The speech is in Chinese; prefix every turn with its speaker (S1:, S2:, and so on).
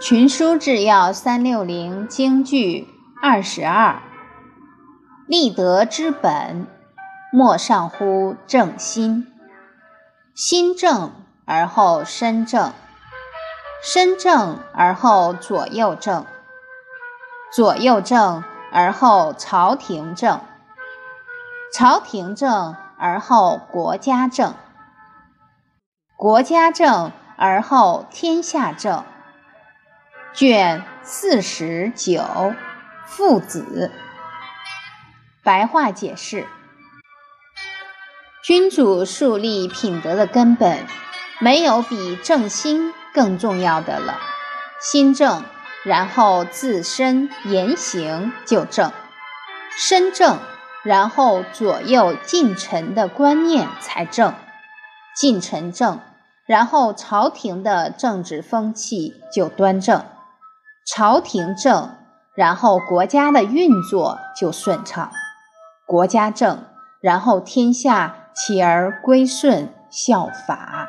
S1: 群书治要三六零京剧二十二，立德之本，莫上乎正心。心正而后身正，身正而后左右正，左右正而后朝廷正，朝廷正而后国家正，国家正而后天下正。卷四十九，父子。白话解释：君主树立品德的根本，没有比正心更重要的了。心正，然后自身言行就正；身正，然后左右近臣的观念才正；近臣正，然后朝廷的政治风气就端正。朝廷正，然后国家的运作就顺畅；国家正，然后天下起而归顺效法。